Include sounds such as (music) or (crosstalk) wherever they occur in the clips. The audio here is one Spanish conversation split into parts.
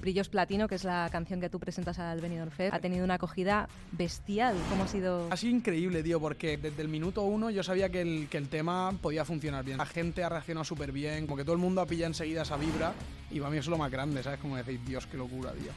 Brillos Platino, que es la canción que tú presentas al Benidorm Fest, ha tenido una acogida bestial. ¿Cómo ha sido? Ha sido increíble, tío, porque desde el minuto uno yo sabía que el, que el tema podía funcionar bien. La gente ha reaccionado súper bien, como que todo el mundo ha pillado enseguida esa vibra y para mí eso es lo más grande, ¿sabes? Como decir, Dios, qué locura, tío.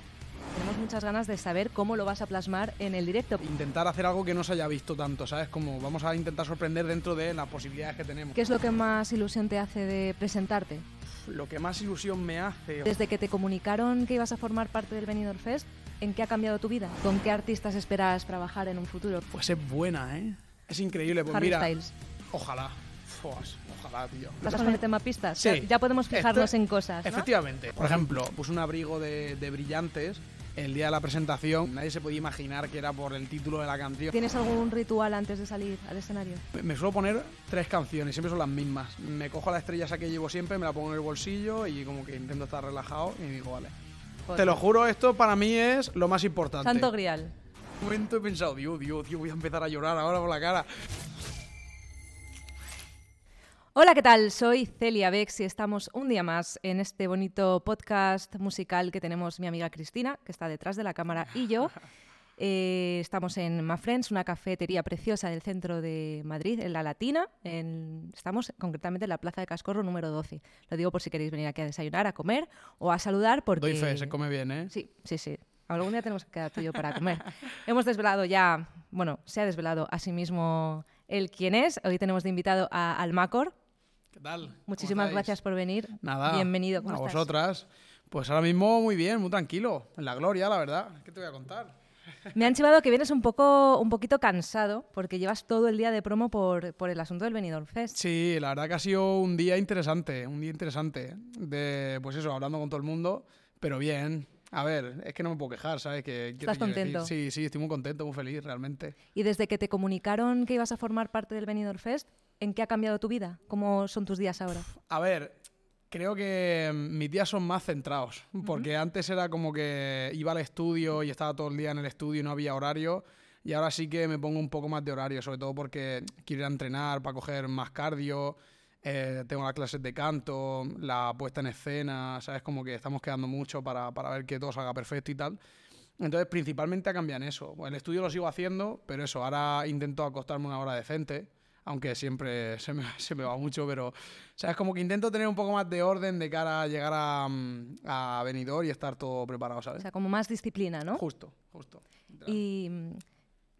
Tenemos muchas ganas de saber cómo lo vas a plasmar en el directo. Intentar hacer algo que no se haya visto tanto, ¿sabes? Como vamos a intentar sorprender dentro de las posibilidades que tenemos. ¿Qué es lo que más ilusión te hace de presentarte? Lo que más ilusión me hace... Desde que te comunicaron que ibas a formar parte del Benidorm Fest, ¿en qué ha cambiado tu vida? ¿Con qué artistas esperas trabajar en un futuro? Pues es buena, ¿eh? Es increíble. Pues Harry mira, Styles. ojalá. Fuas, ojalá, tío. ¿Vas con el tema pistas? Sí. Ya podemos fijarnos en cosas, ¿no? Efectivamente. Por ejemplo, puse un abrigo de, de brillantes el día de la presentación. Nadie se podía imaginar que era por el título de la canción. ¿Tienes algún ritual antes de salir al escenario? Me- Me suelo poner tres canciones, siempre son las mismas. Me cojo la estrella esa que llevo siempre, me la pongo en el bolsillo y como que intento estar relajado y digo, vale. Joder. Te lo juro, esto para mí es lo más importante. Santo Grial. Un momento he pensado, Dios, Dios, Dios, voy a empezar a llorar ahora por la cara. Hola, ¿qué tal? Soy Celia Bex y estamos un día más en este bonito podcast musical que tenemos mi amiga Cristina, que está detrás de la cámara, y yo. (laughs) Eh, estamos en Ma Friends, una cafetería preciosa del centro de Madrid, en La Latina. en- estamos concretamente en la Plaza de Cascorro número 12. Lo digo por si queréis venir aquí a desayunar, a comer o a saludar porque... Doy fe, se come bien, ¿eh? Sí, sí, sí. Algún día tenemos que quedar tú y yo para comer. (laughs) Hemos desvelado ya, bueno, se ha desvelado a sí mismo el quién es. Hoy tenemos de invitado a Almacor. ¿Qué tal? ¿Cómo Muchísimas gracias por venir. Nada. Bienvenido. A ¿Cómo estás? vosotras. Pues ahora mismo muy bien, muy tranquilo. En la gloria, la verdad. ¿Qué te voy a contar? Me han chivado que vienes un poco, un poquito cansado porque llevas todo el día de promo por, por el asunto del Benidorm Fest. Sí, la verdad que ha sido un día interesante, un día interesante. De, pues eso, hablando con todo el mundo, pero bien. A ver, es que no me puedo quejar, ¿sabes? Que, ¿qué te ¿Estás quiero decir? contento? Sí, sí, estoy muy contento, muy feliz, realmente. Y desde que te comunicaron que ibas a formar parte del Benidorm Fest, ¿en qué ha cambiado tu vida? ¿Cómo son tus días ahora? A ver, creo que mm, mis días son más centrados, porque antes era como que iba al estudio y estaba todo el día en el estudio y no había horario, y ahora sí que me pongo un poco más de horario, sobre todo porque quiero ir a entrenar para coger más cardio, eh, tengo las clases de canto, la puesta en escena, ¿sabes? Como que estamos quedando mucho para, para ver que todo salga perfecto y tal. Entonces, principalmente ha cambiado en eso. Pues el estudio lo sigo haciendo, pero eso, ahora intento acostarme una hora decente, aunque siempre se me, (laughs) se me va mucho, pero, ¿sabes? Como que intento tener un poco más de orden de cara a llegar a, mm, a Benidorm y estar todo preparado, O ¿sabes? sea, como más disciplina, ¿no? Justo, justo. ¿Y mm,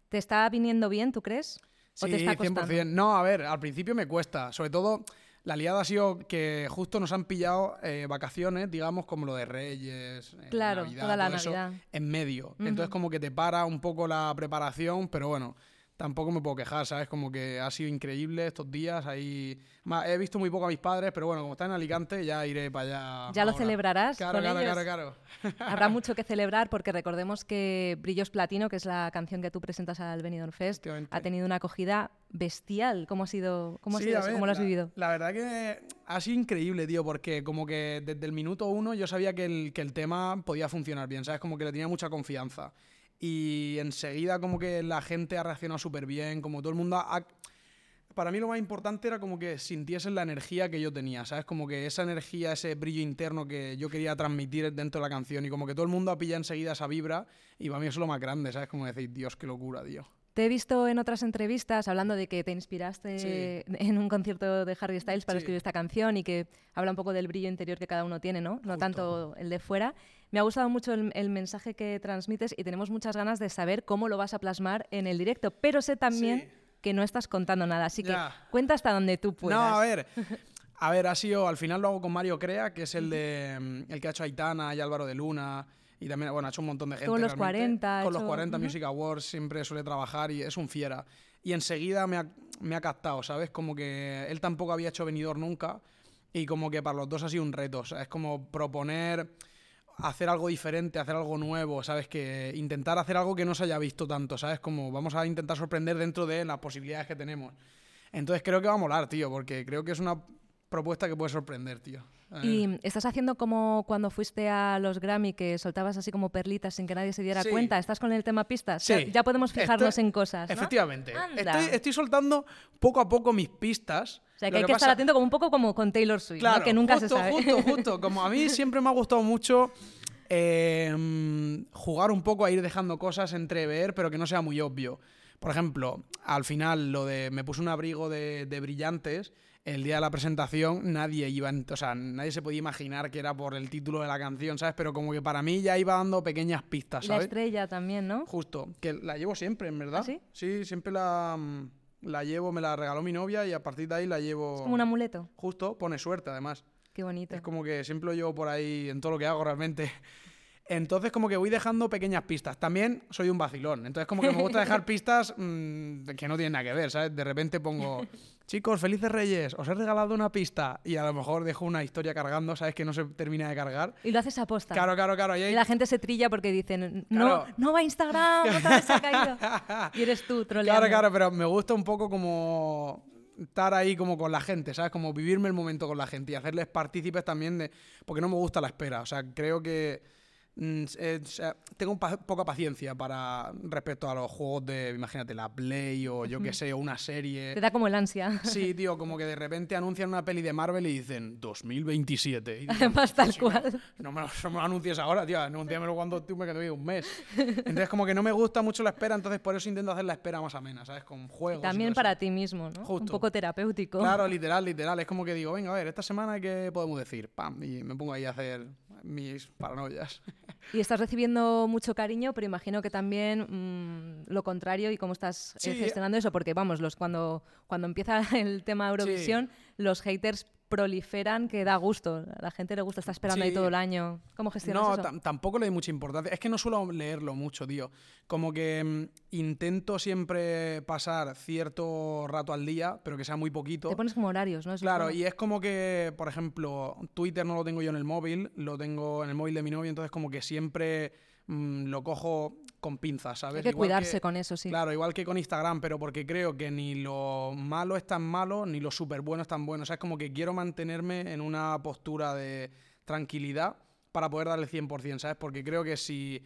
te está viniendo bien, tú crees? ¿O Sí, te está costando? 100%. No, a ver, al principio me cuesta. Sobre todo, la liada ha sido que justo nos han pillado eh, vacaciones, digamos, como lo de Reyes, eh, Claro, Navidad, toda la todo eso, Navidad. en medio. Entonces, como que te para un poco la preparación, pero bueno, tampoco me puedo quejar, ¿sabes? Como que ha sido increíble estos días. Ahí... Ma- He visto muy poco a mis padres, pero bueno, como están en Alicante, ya iré para allá. ¿Ya lo ahora. celebrarás Claro, con claro, ellos? claro, claro. (laughs) Habrá mucho que celebrar porque recordemos que Brillos Platino, que es la canción que tú presentas al Benidorm Fest, ha tenido una acogida bestial. ¿Cómo ha sido? ¿Cómo, ha Sí, sido a eso? ver, ¿Cómo lo has la- vivido? La verdad que ha sido increíble, tío, porque como que desde el minuto uno yo sabía que el, que el tema podía funcionar bien, ¿sabes? Como que le tenía mucha confianza. Y enseguida como que la gente ha reaccionado súper bien, como todo el mundo ha... Para mí lo más importante era como que sintiesen la energía que yo tenía, ¿sabes? Como que esa energía, ese brillo interno que yo quería transmitir dentro de la canción y como que todo el mundo ha pillado enseguida esa vibra y para mí eso es lo más grande, ¿sabes? Como decir, Dios, qué locura, tío. Te he visto en otras entrevistas hablando de que te inspiraste Sí. en un concierto de Harry Styles para Sí. escribir esta canción y que habla un poco del brillo interior que cada uno tiene, ¿no? No Justo. tanto el de fuera. Me ha gustado mucho el, el mensaje que transmites y tenemos muchas ganas de saber cómo lo vas a plasmar en el directo, pero sé también Sí. que no estás contando nada, así Ya. que cuenta hasta donde tú puedas. No, a ver. (laughs) A ver, ha sido, al final lo hago con Mario Crea, que es el de mm, el que ha hecho Aitana y Álvaro de Luna. Y también, bueno, ha hecho un montón de gente. Con los realmente. 40 ha Con los hecho- 40 Ujú. Music Awards siempre suele trabajar y es un fiera. Y enseguida me ha, me ha captado, ¿sabes? Como que él tampoco había hecho venidor nunca. Y como que para los dos ha sido un reto. O sea, es como proponer hacer algo diferente, hacer algo nuevo, ¿sabes? Que intentar hacer algo que no se haya visto tanto, ¿sabes? Como vamos a intentar sorprender dentro de las posibilidades que tenemos. Entonces creo que va a molar, tío, porque creo que es una propuesta que puede sorprender, tío. Y estás haciendo como cuando fuiste a los Grammy, que soltabas así como perlitas sin que nadie se diera Sí. cuenta. ¿Estás con el tema pistas? Sí. Ya, ya podemos fijarnos Estoy- en cosas. ¿no? Efectivamente. Estoy, estoy soltando poco a poco mis pistas. O sea, que Lo hay que estar pasa- atento como un poco como con Taylor Swift, que nunca justo, se sabe. justo, (laughs) justo. Como a mí siempre me ha gustado mucho Em, jugar un poco a ir dejando cosas entrever, pero que no sea muy obvio. Por ejemplo, al final lo de me puse un abrigo de, de brillantes el día de la presentación nadie iba, o sea, nadie se podía imaginar que era por el título de la canción, ¿sabes? Pero como que para mí ya iba dando pequeñas pistas, ¿sabes? La estrella también, ¿no? Justo, que la llevo siempre, en verdad. ¿Ah, sí? Sí, siempre la, mm, la llevo, me la regaló mi novia y a partir de ahí la llevo... Es como un amuleto. Justo, pone suerte además. Qué bonito. Es como que siempre lo llevo por ahí en todo lo que hago realmente. Entonces como que voy dejando pequeñas pistas. También soy un vacilón. Entonces como que me gusta dejar (laughs) pistas mm, que no tienen nada que ver, ¿sabes? De repente pongo, (laughs) chicos, felices reyes, os he regalado una pista y a lo mejor dejo una historia cargando, ¿sabes? Que no se termina de cargar. Y lo haces a posta. Claro, claro, claro. Y, Y ahí- la gente se trilla porque dicen, no, Claro. no va a Instagram, otra vez se ha caído. (laughs) Y eres tú troleando. Claro, claro, pero me gusta un poco como estar ahí como con la gente, ¿sabes? Como vivirme el momento con la gente y hacerles partícipes también de... Porque no me gusta la espera, o sea, creo que... mm, eh, o sea, tengo pa- poca paciencia para respecto a los juegos de, imagínate, la Play o yo qué sé, o una serie. Te da como el ansia. Sí, tío, como que de repente anuncian una peli de Marvel y dicen 2027. Y digo, Además, tal "Sí, pero cual. No me, lo, no me lo anuncies ahora, tío. Anúnciamelo cuando tú me quedes un mes. Entonces, como que no me gusta mucho la espera, entonces por eso intento hacer la espera más amena, ¿sabes? Con juegos. y También eso. para ti mismo, ¿no? Un Justo. poco terapéutico. Claro, literal, literal. Es como que digo, venga, a ver, esta semana, ¿qué podemos decir? Pam, y me pongo ahí a hacer mis paranoias. (laughs) Y estás recibiendo mucho cariño, pero imagino que también mm, lo contrario y cómo estás eh, Sí. gestionando eso, porque vamos, los cuando, cuando empieza (laughs) el tema Eurovisión, los haters proliferan que da gusto. A la gente le gusta, está esperando ahí todo el año. ¿Cómo gestionas No, eso? tam- tampoco le doy mucha importancia. Es que no suelo leerlo mucho, tío. Como que mm, intento siempre pasar cierto rato al día, pero que sea muy poquito. Te pones como horarios, ¿no? Es Claro, y es como que, por ejemplo, Twitter no lo tengo yo en el móvil, lo tengo en el móvil de mi novio, entonces como que siempre mm, lo cojo con pinzas, ¿sabes? Hay que Igual cuidarse con eso, sí. Claro, igual que con Instagram, pero porque creo que ni lo malo es tan malo, ni lo súper bueno es tan bueno. O sea, es como que quiero mantenerme en una postura de tranquilidad para poder darle 100%, ¿sabes? Porque creo que si,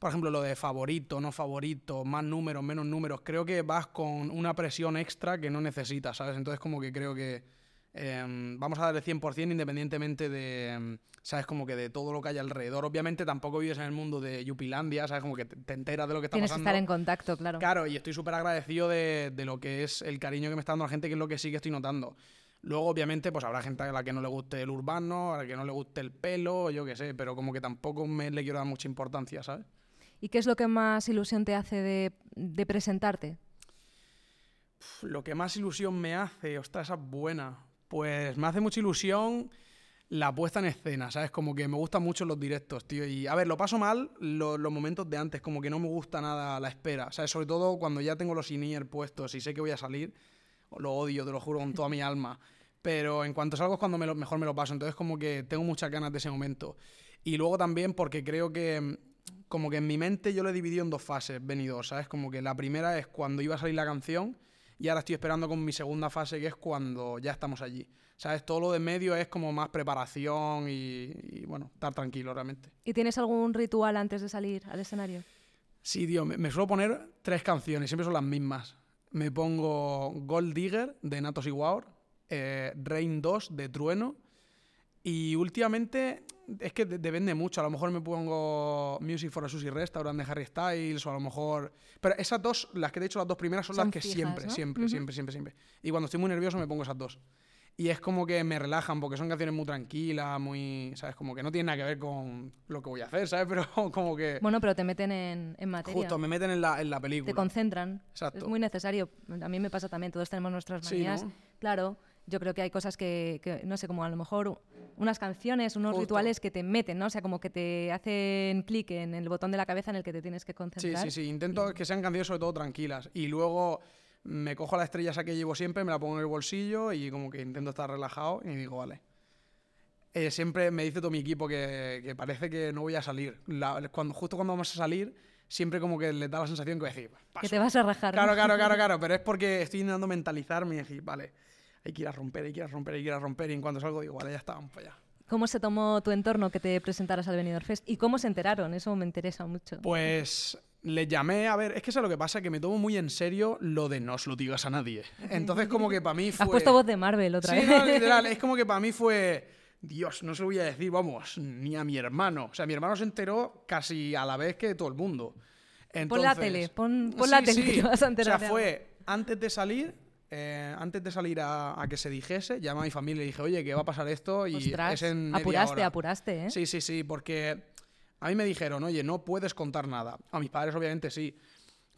por ejemplo, lo de favorito, no favorito, más números, menos números, creo que vas con una presión extra que no necesitas, ¿sabes? Entonces como que creo que em, vamos a darle 100% independientemente de, em, ¿sabes? Como que de todo lo que hay alrededor. Obviamente tampoco vives en el mundo de Yupilandia, ¿sabes? Como que te, te enteras de lo que está Tienes que pasando. estar en contacto, claro. Claro, y estoy súper agradecido de, de lo que es el cariño que me está dando la gente, que es lo que sí que estoy notando. Luego, obviamente, pues habrá gente a la que no le guste el urbano, a la que no le guste el pelo, yo qué sé, pero como que tampoco me le quiero dar mucha importancia, ¿sabes? ¿Y qué es lo que más ilusión te hace de, de presentarte? Uf, Lo que más ilusión me hace, ostras, esa es buena. Pues me hace mucha ilusión la puesta en escena, ¿sabes? Como que me gustan mucho los directos, tío. Y a ver, lo paso mal lo- los momentos de antes, como que no me gusta nada la espera, ¿sabes? Sobre todo cuando ya tengo los in puestos y sé que voy a salir, lo odio, te lo juro, con toda mi alma. Pero en cuanto salgo es cuando mejor me lo paso. Entonces, como que tengo muchas ganas de ese momento. Y luego también porque creo que, como que en mi mente yo lo he dividido en dos fases, venidos, ¿sabes? Como que la primera es cuando iba a salir la canción y ahora estoy esperando con mi segunda fase, que es cuando ya estamos allí. ¿Sabes? Todo lo de medio es como más preparación y, y, bueno, estar tranquilo realmente. ¿Y tienes algún ritual antes de salir al escenario? Sí, tío, me, me suelo poner tres canciones, siempre son las mismas. Me pongo Gold Digger de Natos y Waur, eh, Rain 2 de Trueno y últimamente es que de- depende mucho. A lo mejor me pongo Music for a Sushi Restaurant de Harry Styles o a lo mejor... Pero esas dos, las que te he dicho, las dos primeras son, Son las que fijas, siempre, ¿no? siempre, Ujú. siempre, siempre, siempre. Y cuando estoy muy nervioso me pongo esas dos. Y es como que me relajan porque son canciones muy tranquilas, muy, ¿sabes? Como que no tienen nada que ver con lo que voy a hacer, ¿sabes? (laughs) Pero como que... Bueno, pero te meten en, en materia. Justo, me meten en la, en la película. te concentran. Exacto. Es muy necesario. A mí me pasa también, todos tenemos nuestras Sí, manías. ¿no? Claro, yo creo que hay cosas que, que, no sé, como a lo mejor unas canciones, unos Justo. rituales que te meten, ¿no? O sea, como que te hacen clic en el botón de la cabeza en el que te tienes que Sí, concentrar. sí, sí. Intento que sean canciones sobre todo tranquilas. Y luego me cojo la estrella esa que llevo siempre, me la pongo en el bolsillo y como que intento estar relajado y digo, vale. Eh, siempre me dice todo mi equipo que, que parece que no voy a salir. La- cuando, justo cuando vamos a salir, siempre como que les da la sensación que voy a decir, Que paso. te vas a rajar. ¿no? Claro, claro, claro, (laughs) claro. Pero es porque estoy intentando mentalizarme y decir, vale, hay que ir a romper, hay que ir a romper, hay que ir a romper. Y en cuanto salgo digo, vale, ya está, vamos para allá. ¿Cómo se tomó tu entorno que te presentaras al Benidorm Fest? ¿Y cómo se enteraron? Eso me interesa mucho. Pues le llamé, a ver, es que eso es lo que pasa, que me tomo muy en serio lo de no os lo digas a nadie. Entonces como que para mí (laughs) fue... Has puesto voz de Marvel otra Sí, vez. no, (laughs) literal, es como que para mí fue... Dios, no se lo voy a decir, vamos, ni a mi hermano. O sea, mi hermano se enteró casi a la vez que todo el mundo. pon la tele, pon, la tele, (laughs) vas a enterar. O sea, fue antes de salir, eh, antes de salir a, que se dijese, llamé a mi familia y dije, oye, que va a pasar esto y es en media apuraste, apuraste, ¿eh? Sí, sí, sí, porque a mí me dijeron, oye, no puedes contar nada. A mis padres obviamente sí.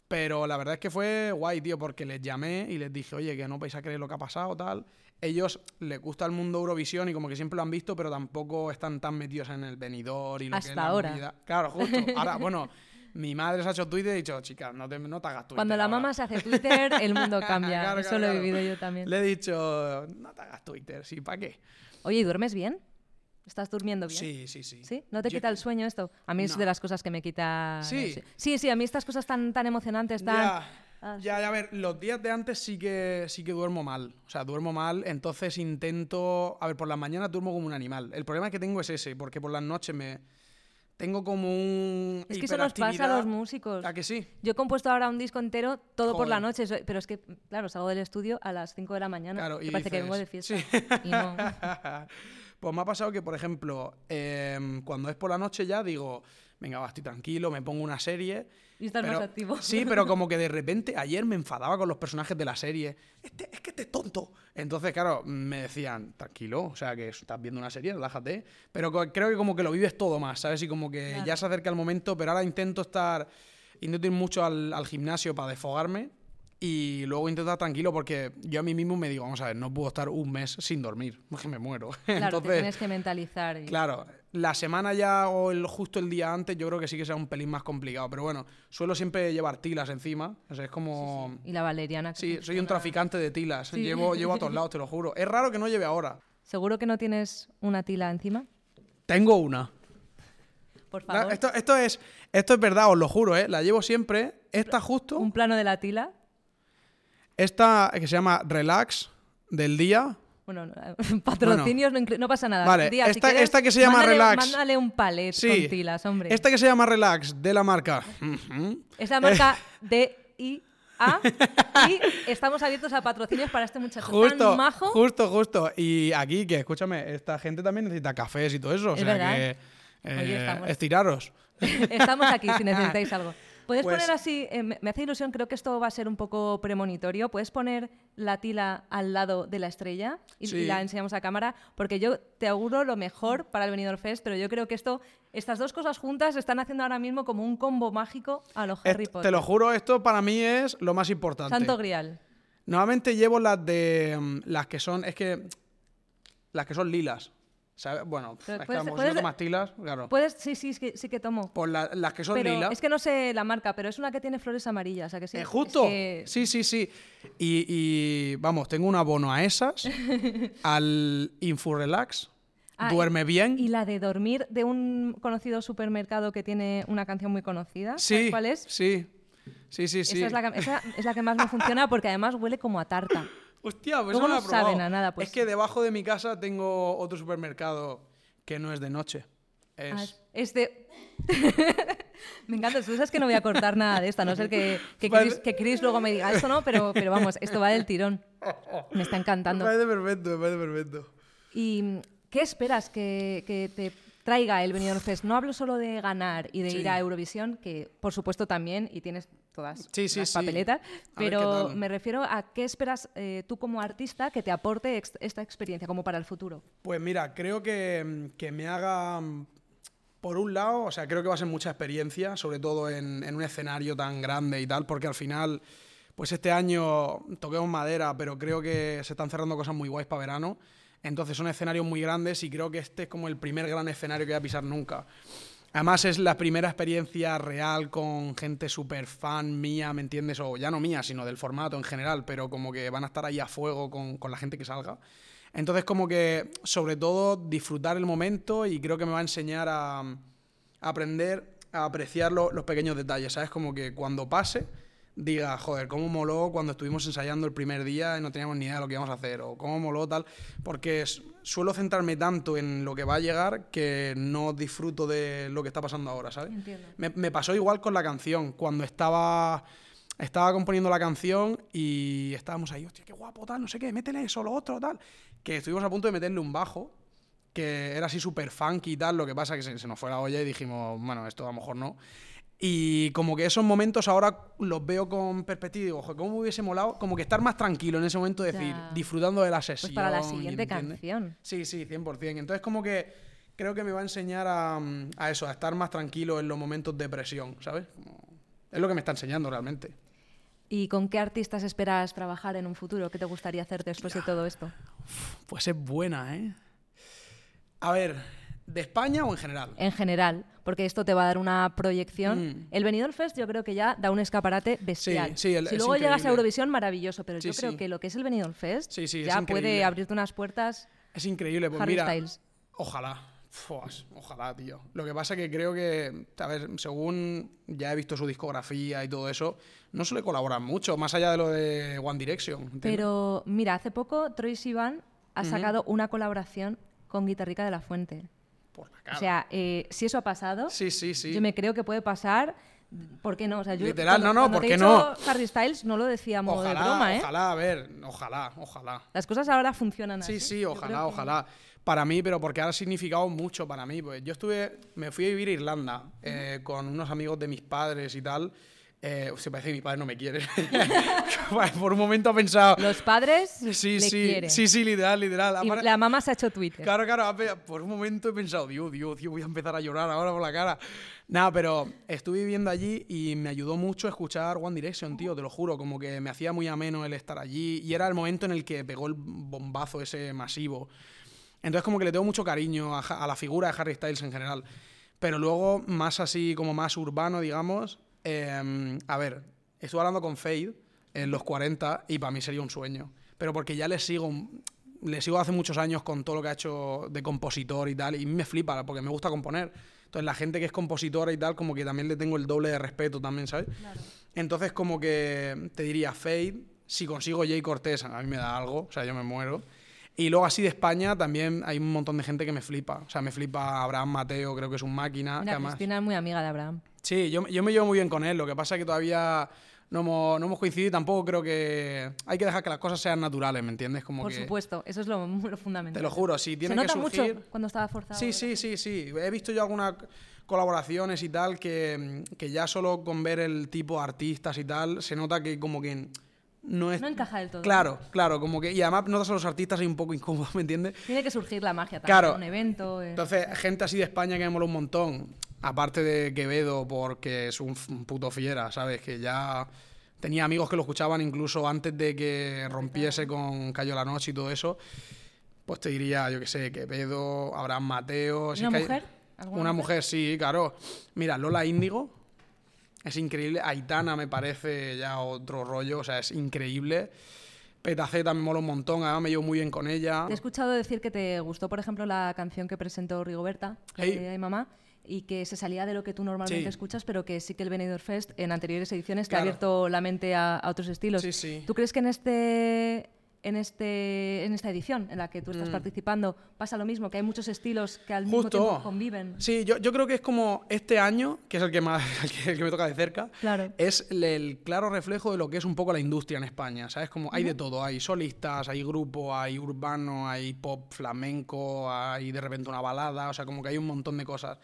Pero la verdad es que fue guay, tío, porque les llamé y les dije, oye, que no vais a creer lo que ha pasado, tal. Ellos les gusta el mundo Eurovisión y como que siempre lo han visto, pero tampoco están tan metidos en el venidor y lo Hasta que es ahora. Claro, justo. Ahora, (laughs) bueno, mi madre se ha hecho Twitter y ha dicho, chica, no te, no te hagas Twitter. Cuando la mamá se hace Twitter, (laughs) el mundo cambia. Eso lo he vivido yo también. Le he dicho, no te hagas Twitter, sí, ¿para qué? Oye, ¿y duermes bien? ¿Estás durmiendo bien? Sí, sí, sí. ¿Sí? ¿No te quita el sueño esto? A mí es de las cosas que me quita... Sí. Sí, sí, a mí estas cosas tan, tan emocionantes, tan... Ya. Ah, ya, ya, a ver, los días de antes sí que, sí que duermo mal. O sea, duermo mal, entonces intento... A ver, por las mañanas duermo como un animal. El problema que tengo es ese, porque por las noches me... Tengo como un... Es que eso nos pasa a los músicos. ¿A que sí? Yo he compuesto ahora un disco entero todo por la noche, pero es que, claro, salgo del estudio a las 5 de la mañana. Claro, y parece que vengo de fiesta. Sí. Y no... (laughs) Pues me ha pasado que, por ejemplo, em, cuando es por la noche ya digo, venga, va, estoy tranquilo, me pongo una serie. Y estás más activo. Sí, pero como que de (laughs) repente ayer me enfadaba con los personajes de la serie. Este, es que este es tonto. Entonces, claro, me decían, tranquilo, o sea, que estás viendo una serie, relájate. Pero creo que como que lo vives todo más, ¿sabes? Y como que ya se acerca el momento, pero ahora intento estar, intento ir mucho al, al gimnasio para desfogarme y luego intento estar tranquilo porque yo a mí mismo me digo, vamos a ver, no puedo estar un mes sin dormir, (laughs) que me muero. Claro, Entonces, tienes que mentalizar. Claro, la semana ya o el, justo el día antes yo creo que sí que sea un pelín más complicado, pero bueno, suelo siempre llevar tilas encima, o sea, es como... Y la valeriana. Sí, soy un traficante de tilas, llevo, llevo a todos lados, te lo juro. Es raro que no lleve ahora. ¿Seguro que no tienes una tila encima? Tengo una. Por favor. esto, esto, es, esto es verdad, os lo juro, ¿eh? La llevo siempre. Esta justo... ¿Un plano de la tila? Esta que se llama Relax del día. (laughs) Bueno, patrocinios No, pasa nada. Vale, esta, que se llama Relax. Mándale un palet con tilas, hombre. Esta que se llama Relax de la marca. Es la marca de I A (laughs) y estamos abiertos a patrocinios para este muchacho justo, majo. Justo, justo. Y aquí, que escúchame, esta gente también necesita cafés y todo eso. O sea que. Eh, estiraros. (laughs) estamos aquí si necesitáis algo. ¿Puedes poner pues así, eh, me hace ilusión, creo que esto va a ser un poco premonitorio, ¿puedes poner la tila al lado de la estrella y, la enseñamos a cámara? Porque yo te auguro lo mejor para el Benidorm Fest, pero yo creo que esto, estas dos cosas juntas están haciendo ahora mismo como un combo mágico a los Harry Potter. Te lo juro, esto para mí es lo más importante. Santo Grial. Normalmente llevo las de mm, las que son, es que las que son lilas. Bueno, es que si no tomas tilas, claro. Puedes, sí, sí, sí que tomo. Por las que son pero lilas. Es que no sé la marca, pero es una que tiene flores amarillas, ¿a que sí? ¿Es justo? Sí, sí, sí. Y, vamos, tengo un abono a esas, (laughs) al Infurelax, ah, Duerme bien. Y la de dormir de un conocido supermercado que tiene una canción muy conocida. Sí, ¿Cuál es? Sí. Sí, sí, sí. Esa es, la, esa es la que más me funciona porque además huele como a tarta. Hostia, pues no, no saben a nada, pues. Es que debajo de mi casa tengo otro supermercado que no es de noche. Es... Ah, (laughs) me encanta, tú sabes que no voy a cortar nada de esta, no ser que, que, Chris, luego me diga esto, ¿no? Pero, pero vamos, esto va del tirón. Me está encantando. Me parece perfecto, me parece perfecto. ¿Y qué esperas que, que te traiga el Benidorm Fest. No hablo solo de ganar y de ir a Eurovisión, que por supuesto también, y tienes todas las papeletas, pero me refiero a qué esperas eh, tú como artista que te aporte esta experiencia como para el futuro. Pues mira, creo que, me haga... Por un lado, o sea, creo que va a ser mucha experiencia, sobre todo en, en un escenario tan grande y tal, porque al final, pues este año toquemos madera, pero creo que se están cerrando cosas muy guays para verano. Entonces son escenarios muy grandes y creo que este es como el primer gran escenario que voy a pisar nunca. Además es la primera experiencia real con gente súper fan mía, ¿me entiendes? O ya no mía, sino del formato en general, pero como que van a estar ahí a fuego con, la gente que salga. Entonces como que sobre todo disfrutar el momento y creo que me va a enseñar a, aprender a apreciar los pequeños detalles, ¿sabes? Como que cuando pase diga, joder, cómo moló cuando estuvimos ensayando el primer día y no teníamos ni idea de lo que íbamos a hacer, o cómo moló tal, porque suelo centrarme tanto en lo que va a llegar que no disfruto de lo que está pasando ahora, ¿sabes? Me, me, pasó igual con la canción, cuando estaba, estaba componiendo la canción y estábamos ahí, hostia, qué guapo, tal, no sé qué, métele eso, lo otro, tal, que estuvimos a punto de meterle un bajo que era así súper funky y tal, lo que pasa que se, se nos fue la olla y dijimos, bueno, esto a lo mejor no. Y como que esos momentos ahora los veo con perspectiva y digo, ojo, ¿cómo me hubiese molado? Como que estar más tranquilo en ese momento, decir, Ya. disfrutando de la Pues sesión. para la siguiente ¿entiendes? canción. Sí, sí, 100%. Entonces como que creo que me va a enseñar a, mm, a eso, a estar más tranquilo en los momentos de presión, ¿sabes? Como- es lo que me está enseñando realmente. ¿Y con qué artistas esperas trabajar en un futuro? ¿Qué te gustaría hacer después de todo esto? Pues es buena, ¿eh? A ver, ¿de España o en general? En general, porque esto te va a dar una proyección. Mm. El Benidorm Fest yo creo que ya da un escaparate bestial. sí, el- si es luego llegas a. Eurovisión, maravilloso, pero yo Sí, creo sí. que lo que es el Benidorm Fest Sí, sí, es ya puede abrirte unas puertas Es increíble, pues Harry mira, Styles. ojalá. Fuas, ojalá, tío. Lo que pasa que creo que, a ver, según ya he visto su discografía y todo eso, no suele colaborar mucho, más allá de lo de One Direction. ¿entiendes? Pero mira, hace poco Troy Sivan ha sacado una colaboración con Guitarrica de la Fuente. Por la cara. O sea, eh, si eso ha pasado, sí, sí, sí. yo me creo que puede pasar. ¿Por qué no? O sea, yo, Literal, cuando- no, no, ¿por qué no? Harry Styles no lo decíamos Ojalá, de broma, ¿eh? ojalá, a ver, ojalá, ojalá. Las cosas ahora funcionan así. Sí, sí, ojalá, creo que- ojalá. Para mí, pero porque ha significado mucho para mí. Pues yo estuve, me fui a vivir a Irlanda eh, con unos amigos de mis padres y tal. Eh, se parece que mi padre no me quiere. (laughs) (laughs) Por un momento ha pensado. Los padres Sí, le sí, quieren. sí, sí, literal, literal. Y la mamá se ha hecho Twitter. Claro, claro, por un momento he pensado, Dios, Dios, Dios, voy a empezar a llorar ahora por la cara. Nada, pero estuve viviendo allí y me ayudó mucho escuchar One Direction, tío, te lo juro, como que me hacía muy ameno el estar allí y era el momento en el que pegó el bombazo ese masivo. Entonces como que le tengo mucho cariño a, a la figura de Harry Styles en general. Pero luego, más así, como más urbano, digamos, eh, a ver, estuve hablando con Fade en los 40 y para mí sería un sueño. Pero porque ya le sigo, le sigo hace muchos años con todo lo que ha hecho de compositor y tal, y me flipa porque me gusta componer. Entonces la gente que es compositora y tal, como que también le tengo el doble de respeto también, ¿sabes? Entonces como que te diría Fade, si consigo Jay Cortés, a mí me da algo, o sea, yo me muero. Y luego así de España también hay un montón de gente que me flipa. O sea, me flipa Abraham Mateo, creo que es un máquina. que Mira, además- Cristina es muy amiga de Abraham. Sí, yo, yo me llevo muy bien con él. Lo que pasa es que todavía no hemos, no hemos coincidido y tampoco creo que... Hay que dejar que las cosas sean naturales, ¿me entiendes? Como Por que, supuesto, eso es lo, (laughs) lo fundamental. Te lo juro, si tiene Se que nota surgir... mucho cuando estaba forzado. Sí, sí, sí, sí. He visto yo algunas colaboraciones y tal que, que ya solo con ver el tipo de artistas y tal se nota que como que no es... No encaja del todo. Claro, claro, como que... Y además notas a los artistas ahí un poco incómodos, ¿me entiendes? Tiene que surgir la magia también. Claro. Un evento. eh. Entonces, gente así de España que me mola un montón, aparte de Quevedo, porque es un, puto fiera, ¿sabes? Que ya tenía amigos que lo escuchaban incluso antes de que rompiese con Cayó la Noche y todo eso. Pues te diría, yo qué sé, Quevedo, Abraham Mateo. si ¿Una es que mujer? ¿Alguna Una mujer, sí, claro. Mira, Lola Índigo. Es increíble. Aitana me parece ya otro rollo, o sea, es increíble. Petaceta me mola un montón, además me llevo muy bien con ella. Te he escuchado decir que te gustó, por ejemplo, la canción que presentó Rigoberta, la Ey. de Mamá, y que se salía de lo que tú normalmente Sí. escuchas, pero que sí que el Benidorm Fest en anteriores ediciones te ha Claro. abierto la mente a, a otros estilos. Sí, sí. ¿Tú crees que en este en este en esta edición en la que tú estás participando pasa lo mismo, que hay muchos estilos que al mismo Mm. Justo. tiempo conviven? Sí, yo, yo creo que es como este año, que es el que más (laughs) el que, el que me toca de cerca, Claro. es el, el claro reflejo de lo que es un poco la industria en España. ¿Sabes? Como hay de todo, hay solistas, hay grupo, hay urbano, hay pop flamenco, hay de repente una balada, o sea, como que hay un montón de cosas.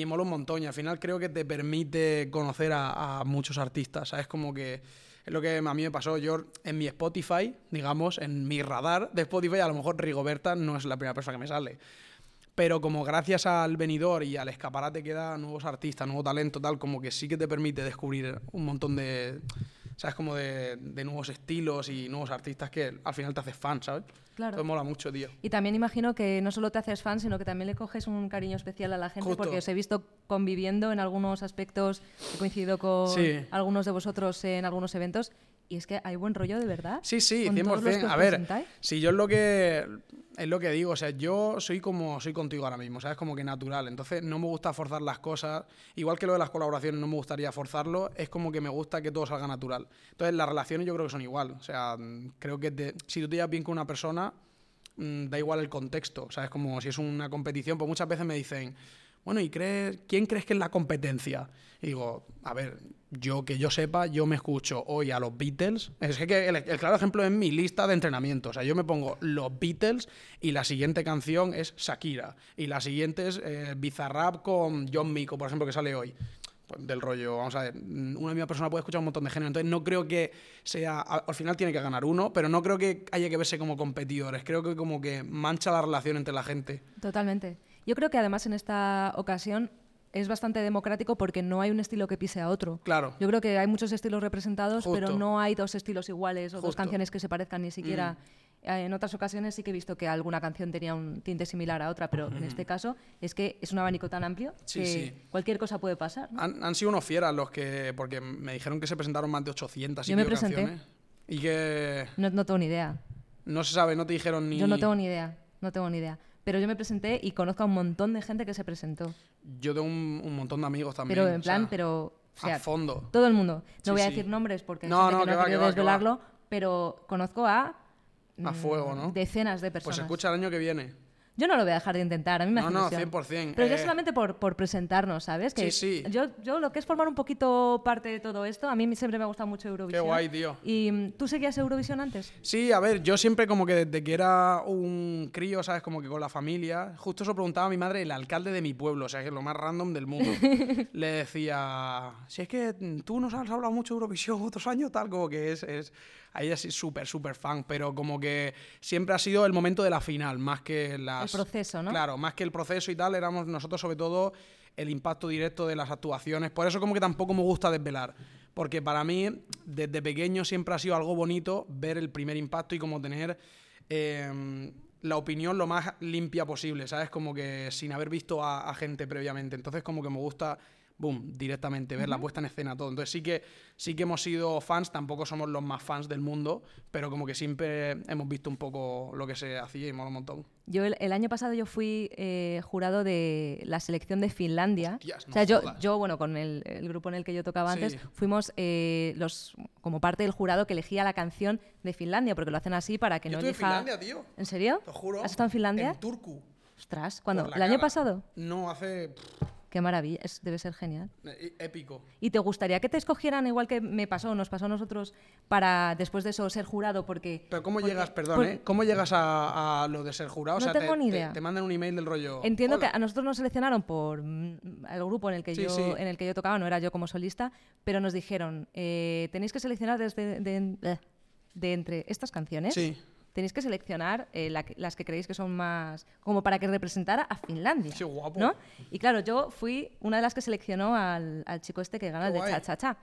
Y mola un montón y al final creo que te permite conocer a, a muchos artistas, ¿sabes? Como que es lo que a mí me pasó. Yo en mi Spotify, digamos, en mi radar de Spotify, a lo mejor Rigoberta no es la primera persona que me sale. Pero como gracias al venidor y al escaparate que da nuevos artistas, nuevo talento, tal, como que sí que te permite descubrir un montón de, ¿sabes? Como de, de nuevos estilos y nuevos artistas que al final te haces fan, ¿sabes? Claro. Entonces mola mucho, tío. Y también imagino que no solo te haces fan, sino que también le coges un cariño especial a la gente, Justo. porque os he visto conviviendo en algunos aspectos, he coincidido con Sí. algunos de vosotros en algunos eventos, y es que hay buen rollo de verdad. Sí, sí, con todos los 100%. que os A ver, si yo es lo que es lo que digo, o sea, yo soy como soy contigo ahora mismo, ¿sabes? Como que natural. Entonces, no me gusta forzar las cosas. Igual que lo de las colaboraciones no me gustaría forzarlo, es como que me gusta que todo salga natural. Entonces, las relaciones yo creo que son igual. O sea, creo que te- si tú te llevas bien con una persona, mm, da igual el contexto, ¿sabes? Como si es una competición, pues muchas veces me dicen, bueno, ¿y crees, quién crees que es la competencia? Y digo, a ver, yo que yo sepa, yo me escucho hoy a los Beatles. Es que el, el, claro ejemplo es mi lista de entrenamiento. O sea, yo me pongo los Beatles y la siguiente canción es Shakira. Y la siguiente es eh, Bizarrap con John Mico, por ejemplo, que sale hoy. Del rollo, vamos a ver, una misma persona puede escuchar un montón de géneros. Entonces no creo que sea, al final tiene que ganar uno, pero no creo que haya que verse como competidores. Creo que como que mancha la relación entre la gente. Totalmente. Yo creo que además en esta ocasión es bastante democrático porque no hay un estilo que pise a otro. Claro. Yo creo que hay muchos estilos representados, Justo. pero no hay dos estilos iguales o dos canciones que se parezcan ni siquiera. Mm. Eh, En otras ocasiones sí que he visto que alguna canción tenía un tinte similar a otra, pero en este caso es que es un abanico tan amplio. Sí, que sí. cualquier cosa puede pasar. ¿no? Han, han sido unos fieras los que, porque me dijeron que se presentaron más de 800 y Yo me presenté. canciones. Y que No, no tengo ni idea. no se sabe, no te dijeron ni... Yo no tengo ni idea. No tengo ni idea. Pero yo me presenté y conozco a un montón de gente que se presentó. Yo tengo un, un montón de amigos también. Pero en o plan, sea, pero. O sea, a fondo. todo el mundo. No Sí, voy a sí. decir nombres porque hay No, gente no, que que no va, quiere que va, que va. desvelarlo, pero conozco a. A mm, fuego, ¿no? Decenas de personas. Pues escucha el año que viene. Yo no lo voy a dejar de intentar, a mí me No, hace no, ilusión. 100%. Pero ya eh, solamente por, por presentarnos, ¿sabes? Que Sí, sí. Yo, yo lo que es formar un poquito parte de todo esto, a mí siempre me ha gustado mucho Qué Eurovisión. guay, tío. ¿Y tú seguías Eurovisión antes? Sí, a ver, yo siempre como que desde que era un crío, ¿sabes? Como que con la familia, justo eso preguntaba a mi madre, el alcalde de mi pueblo, o sea, que es lo más random del mundo. (laughs) Le decía, si es que tú nos has hablado mucho de Eurovisión otros años, tal, como que es... es ahí es súper, súper fan, pero como que siempre ha sido el momento de la final, más que las... El proceso, ¿no? Claro, más que el proceso y tal, éramos nosotros sobre todo el impacto directo de las actuaciones. Por eso como que tampoco me gusta desvelar. Porque para mí, desde pequeño, siempre ha sido algo bonito ver el primer impacto y como tener eh, la opinión lo más limpia posible, ¿sabes? Como que sin haber visto a, a gente previamente. Entonces como que me gusta, boom, directamente ver la puesta en escena, todo. Entonces sí que, sí que hemos sido fans, tampoco somos los más fans del mundo, pero como que siempre hemos visto un poco lo que se hacía y mola un montón. Yo el, el año pasado yo fui eh, jurado de la selección de Finlandia. Hostias, no o sea, yo, yo, bueno, con el, el grupo en el que yo tocaba Sí. antes, fuimos eh, los como parte del jurado que elegía la canción de Finlandia, porque lo hacen así para que Yo no estuve en elija... Finlandia, tío. ¿En serio? Te juro. ¿Has estado en Finlandia? En Turku. Ostras, ¿cuándo? ¿El año pasado? No, hace Qué maravilla, es- debe ser genial. eh, épico. ¿Y te gustaría que te escogieran igual que me pasó, nos pasó a nosotros, para después de eso ser jurado? Porque Pero ¿cómo porque- llegas, perdón, por- eh? ¿Cómo llegas a, a lo de ser jurado? No o sea, tengo te, ni idea. Te, mandan un email del rollo. Entiendo "Hola". que a nosotros nos seleccionaron por mm, el grupo en el que Sí, yo sí. en el que yo tocaba, no era yo como solista, pero nos dijeron eh, tenéis que seleccionar desde de, de entre estas canciones. Sí. Tenéis que seleccionar eh, la las que creéis que son más como para que representara a Finlandia. Qué guapo. ¿no? Y claro, yo fui una de las que seleccionó al, al chico este que gana el de. Cha Cha Cha.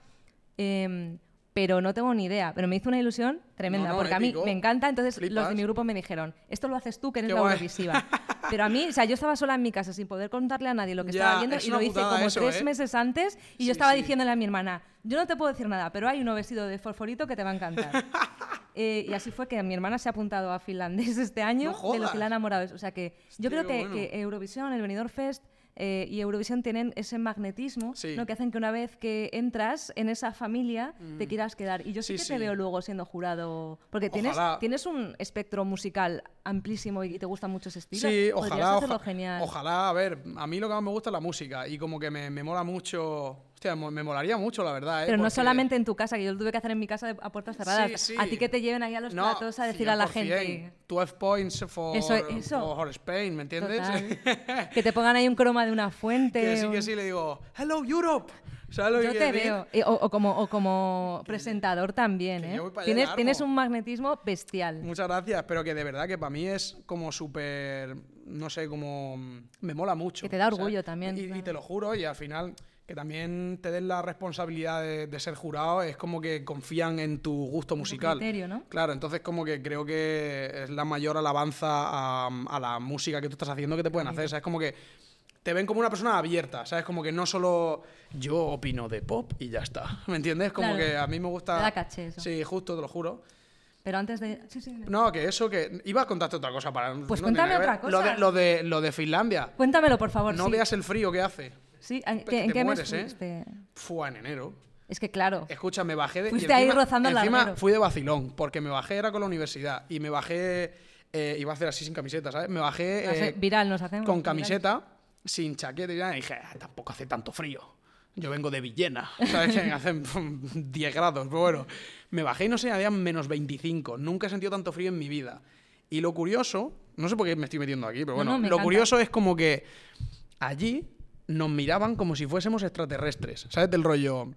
Em, pero no tengo ni idea. Pero me hizo una ilusión tremenda, No, no, porque a mí épico. me encanta. Entonces los Flipas. de mi grupo me dijeron, esto lo haces tú, que eres Qué la guay. Eurovisiva. (laughs) Pero a mí, o sea, yo estaba sola en mi casa sin poder contarle a nadie lo que Ya, estaba viendo es y lo hice como eso, tres ¿eh? meses antes y Sí, yo estaba sí. diciéndole a mi hermana, yo no te puedo decir nada, pero hay uno vestido de fosforito que te va a encantar. (laughs) Eh, y así fue que mi hermana se ha apuntado a finlandés este año, No de lo que le ha enamorado. O sea que yo Hostia, creo que, bueno. que Eurovisión, el Benidorm Fest eh, y Eurovisión tienen ese magnetismo Sí. ¿no? que hacen que una vez que entras en esa familia te quieras quedar. Y yo sí, Mm. Sí, que sí. te veo luego siendo jurado, porque tienes, Ojalá. tienes un espectro musical amplísimo y te gusta mucho ese estilo. Sí, ojalá, hacerlo oja- genial. ojalá, a ver, a mí lo que más me gusta es la música y como que me, me mola mucho, hostia, me molaría mucho, la verdad, ¿eh? Pero no porque- solamente en tu casa, que yo lo tuve que hacer en mi casa de- a puertas cerradas. Sí, sí. A ti que te lleven ahí a los No, platos a decir a la 100%. gente. 12 points for, Eso- eso. for Spain, ¿me entiendes? (laughs) Que te pongan ahí un croma de una fuente. que sí, un- que sí, le digo, hello Europe. ¿Sabes lo Yo te veo. O, o como, o como presentador también, ¿eh? Tienes, largo. tienes un magnetismo bestial. Muchas gracias, pero que de verdad que para mí es como súper, no sé, como me mola mucho. Que te da orgullo también, Y, y te lo juro, y al final que también te den la responsabilidad de, de ser jurado es como que confían en tu gusto musical. criterio, ¿no? Claro, entonces como que creo que es la mayor alabanza a, a la música que tú estás haciendo que te pueden hacer. O sea, es como que te ven como una persona abierta, ¿sabes? Como que no solo yo opino de pop y ya está, (laughs) ¿me entiendes? Como Claro. que a mí me gusta... Te da caché eso. Sí, justo, te lo juro. Pero antes de. Sí, sí. No, que eso, que iba a contarte otra cosa para. Pues no cuéntame otra cosa. Lo de, lo de, lo de Finlandia. Cuéntamelo, por favor. No sí. veas el frío que hace. Sí, ¿en, Te- en te qué mes mueres, ¿eh? fuiste? Fue en enero. Es que claro. Escucha, me bajé de. Fuiste ahí rozando el Encima fui de vacilón, porque me bajé, era con la universidad. Y me bajé. eh, iba a hacer así sin camiseta, ¿sabes? Me bajé. Eh, viral nos hacemos. con camiseta sin chaqueta y nada, y dije, "Ah, tampoco hace tanto frío. Yo vengo de Villena, (laughs) ¿sabes? Que hacen 10 grados. Pero bueno, me bajé y no sé, había menos 25. Nunca he sentido tanto frío en mi vida. Y lo curioso, no sé por qué me estoy metiendo aquí, pero No, bueno, no, me lo encanta. curioso es como que allí nos miraban como si fuésemos extraterrestres. ¿Sabes? Del rollo.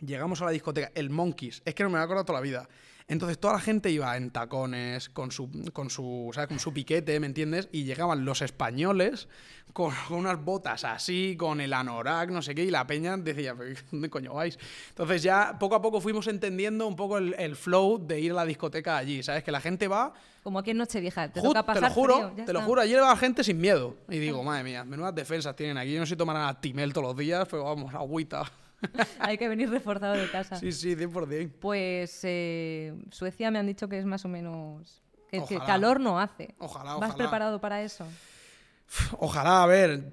Llegamos a la discoteca, el Monkeys, es que no me voy a acordar toda la vida. Entonces toda la gente iba en tacones, con su, con su, ¿sabes? Con su piquete, ¿me entiendes? Y llegaban los españoles con, con unas botas así, con el anorak, no sé qué, y la peña decía, "¿Pero ¿dónde coño vais? Entonces ya poco a poco fuimos entendiendo un poco el, el flow de ir a la discoteca allí, ¿sabes? Que la gente va, Como aquí en Nochevieja. Te toca te pasar lo juro, frío, te lo juro, allí va gente sin miedo. Y digo, madre mía, menudas defensas tienen aquí. Yo no sé si tomarán Actimel todos los días, pero vamos, agüita. (laughs) Hay que venir reforzado de casa. Sí, sí, 100%. Pues eh, Suecia me han dicho que es más o menos... Que, que Ojalá. calor no hace. Ojalá, ¿Vas ojalá. preparado para eso? Ojalá, a ver.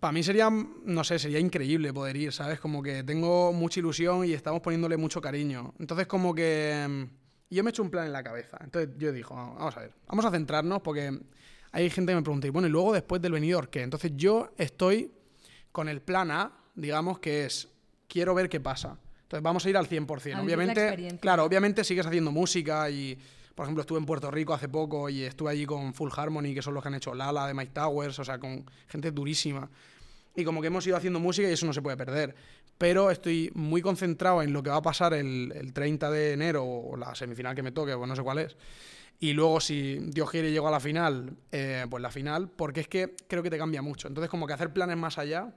Para mí sería, no sé, sería increíble poder ir, ¿sabes? Como que tengo mucha ilusión y estamos poniéndole mucho cariño. Entonces, como que yo me he hecho un plan en la cabeza. Entonces, yo digo, vamos a ver, vamos a centrarnos porque hay gente que me pregunta, y bueno, y luego después del venidor, ¿qué? Entonces, yo estoy con el plan A, digamos, que es, quiero ver qué pasa. Entonces, vamos a ir al 100%. A vivir la obviamente, claro, obviamente sigues haciendo música y, por ejemplo, estuve en Puerto Rico hace poco y estuve allí con Full Harmony, que son los que han hecho Lala de Mike Towers, o sea, con gente durísima. Y como que hemos ido haciendo música y eso no se puede perder. Pero estoy muy concentrado en lo que va a pasar el, el 30 de enero o la semifinal que me toque, pues no sé cuál es. Y luego, si Dios quiere, llego a la final, eh, pues la final, porque es que creo que te cambia mucho. Entonces, como que hacer planes más allá,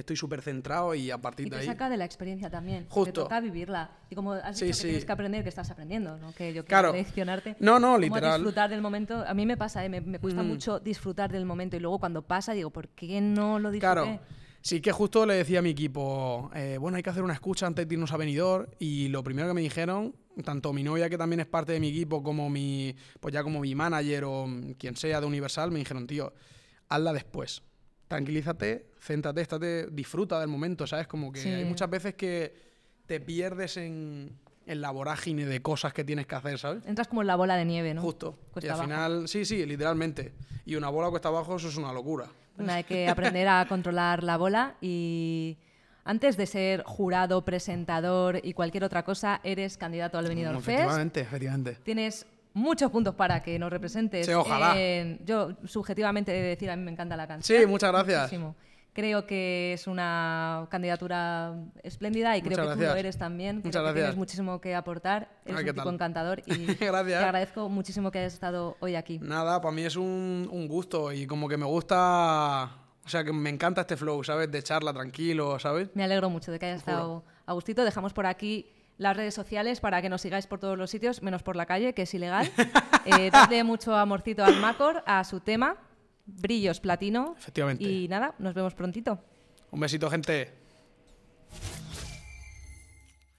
estoy súper centrado y a partir Y de ahí. saca de la experiencia también. Justo. Te toca vivirla. Y como has Sí, dicho que sí. tienes que aprender, que estás aprendiendo, ¿no? Que yo quiero Claro. leccionarte. No, no, cómo literal. disfrutar del momento. A mí me pasa, ¿eh? me, me cuesta Ujú. mucho disfrutar del momento. Y luego cuando pasa, digo, ¿por qué no lo disfruté? Claro. Sí que justo le decía a mi equipo, eh, bueno, hay que hacer una escucha antes de irnos a Benidorm y lo primero que me dijeron, tanto mi novia que también es parte de mi equipo como mi, pues ya como mi manager o mm, quien sea de Universal, me dijeron, tío, hazla después. Tranquilízate, céntrate, estate, disfruta del momento, ¿sabes? Como que Sí. hay muchas veces que te pierdes en, en la vorágine de cosas que tienes que hacer, ¿sabes? Entras como en la bola de nieve, ¿no? Justo. Cuesta y al abajo. final, sí, sí, literalmente. Y una bola cuesta abajo, eso es una locura. Bueno, hay que aprender a controlar la bola y antes de ser jurado, presentador y cualquier otra cosa, eres candidato al Benidorm Fest. Efectivamente, efectivamente. Tienes muchos puntos para que nos representes. Sí, ojalá. en- yo, subjetivamente, he de decir, a mí me encanta la canción. Sí, muchas gracias. Muchísimo. Creo que es una candidatura espléndida y creo Muchas que tú lo eres también. Creo Muchas que gracias. tienes muchísimo que aportar. Eres Ay, ¿qué un tipo tal? encantador y (laughs) te agradezco muchísimo que hayas estado hoy aquí. Nada, para mí es un, un gusto y como que me gusta, o sea, que me encanta este flow, ¿sabes? De charla tranquilo, ¿sabes? Me alegro mucho de que hayas estado a gustito. Dejamos por aquí las redes sociales para que nos sigáis por todos los sitios, menos por la calle, que es ilegal. (laughs) eh, dadle mucho amorcito al Macor, a su tema, Brillos Platino. Efectivamente. Y nada, nos vemos prontito. Un besito, gente.